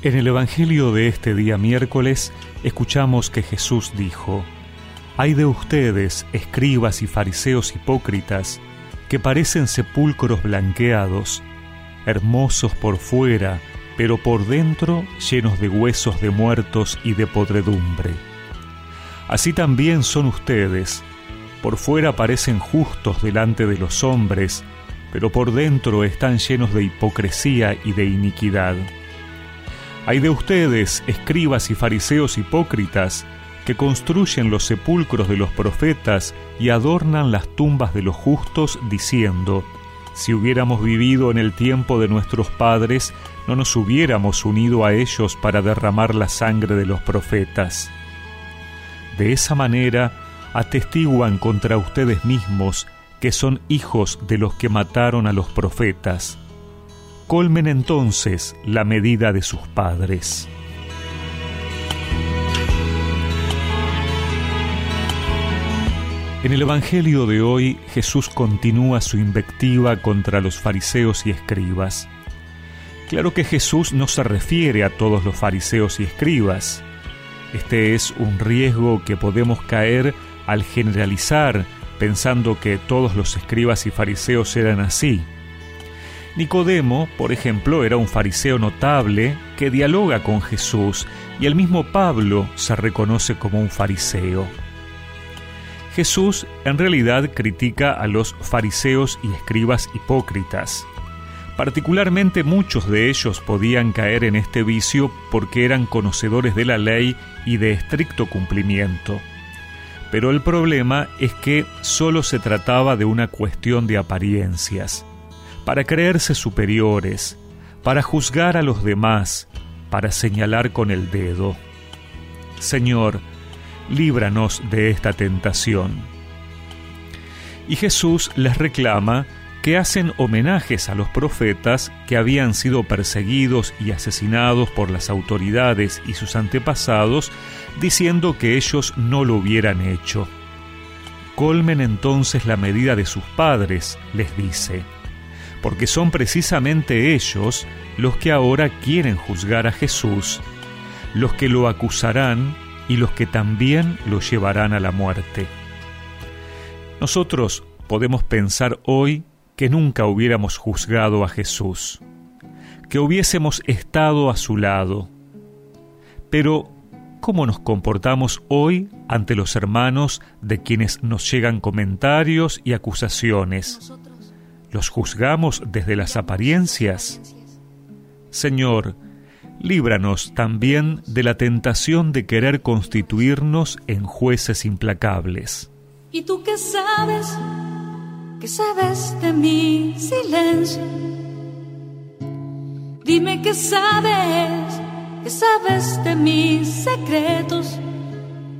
En el Evangelio de este día miércoles escuchamos que Jesús dijo, Hay de ustedes, escribas y fariseos hipócritas, que parecen sepulcros blanqueados, hermosos por fuera, pero por dentro llenos de huesos de muertos y de podredumbre. Así también son ustedes, por fuera parecen justos delante de los hombres, pero por dentro están llenos de hipocresía y de iniquidad. Hay de ustedes, escribas y fariseos hipócritas, que construyen los sepulcros de los profetas y adornan las tumbas de los justos, diciendo, si hubiéramos vivido en el tiempo de nuestros padres, no nos hubiéramos unido a ellos para derramar la sangre de los profetas. De esa manera, atestiguan contra ustedes mismos que son hijos de los que mataron a los profetas colmen entonces la medida de sus padres. En el Evangelio de hoy Jesús continúa su invectiva contra los fariseos y escribas. Claro que Jesús no se refiere a todos los fariseos y escribas. Este es un riesgo que podemos caer al generalizar pensando que todos los escribas y fariseos eran así. Nicodemo, por ejemplo, era un fariseo notable que dialoga con Jesús y el mismo Pablo se reconoce como un fariseo. Jesús en realidad critica a los fariseos y escribas hipócritas. Particularmente muchos de ellos podían caer en este vicio porque eran conocedores de la ley y de estricto cumplimiento. Pero el problema es que solo se trataba de una cuestión de apariencias para creerse superiores, para juzgar a los demás, para señalar con el dedo. Señor, líbranos de esta tentación. Y Jesús les reclama que hacen homenajes a los profetas que habían sido perseguidos y asesinados por las autoridades y sus antepasados, diciendo que ellos no lo hubieran hecho. Colmen entonces la medida de sus padres, les dice porque son precisamente ellos los que ahora quieren juzgar a Jesús, los que lo acusarán y los que también lo llevarán a la muerte. Nosotros podemos pensar hoy que nunca hubiéramos juzgado a Jesús, que hubiésemos estado a su lado. Pero, ¿cómo nos comportamos hoy ante los hermanos de quienes nos llegan comentarios y acusaciones? ¿Los juzgamos desde las apariencias? Señor, líbranos también de la tentación de querer constituirnos en jueces implacables. ¿Y tú qué sabes? ¿Qué sabes de mi silencio? Dime qué sabes, qué sabes de mis secretos,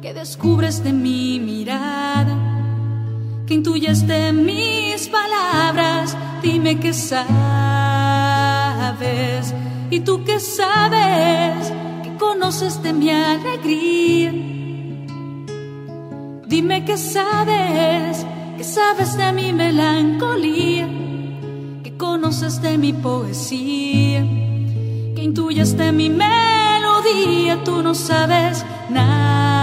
qué descubres de mi mirada que intuyes de mis palabras, dime qué sabes. Y tú qué sabes, que conoces de mi alegría. Dime qué sabes, que sabes de mi melancolía, que conoces de mi poesía, que intuyes de mi melodía, tú no sabes nada,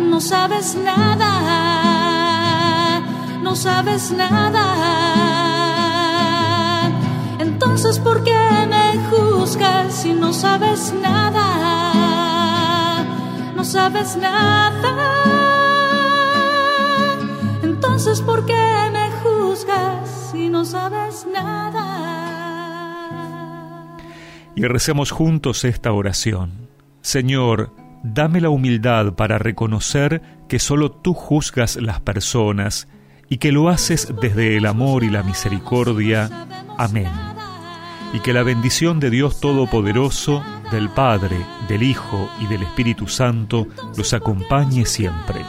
no sabes nada sabes nada. Entonces, ¿por qué me juzgas si no sabes nada? No sabes nada. Entonces, ¿por qué me juzgas si no sabes nada? Y recemos juntos esta oración. Señor, dame la humildad para reconocer que solo tú juzgas las personas y que lo haces desde el amor y la misericordia. Amén. Y que la bendición de Dios Todopoderoso, del Padre, del Hijo y del Espíritu Santo los acompañe siempre.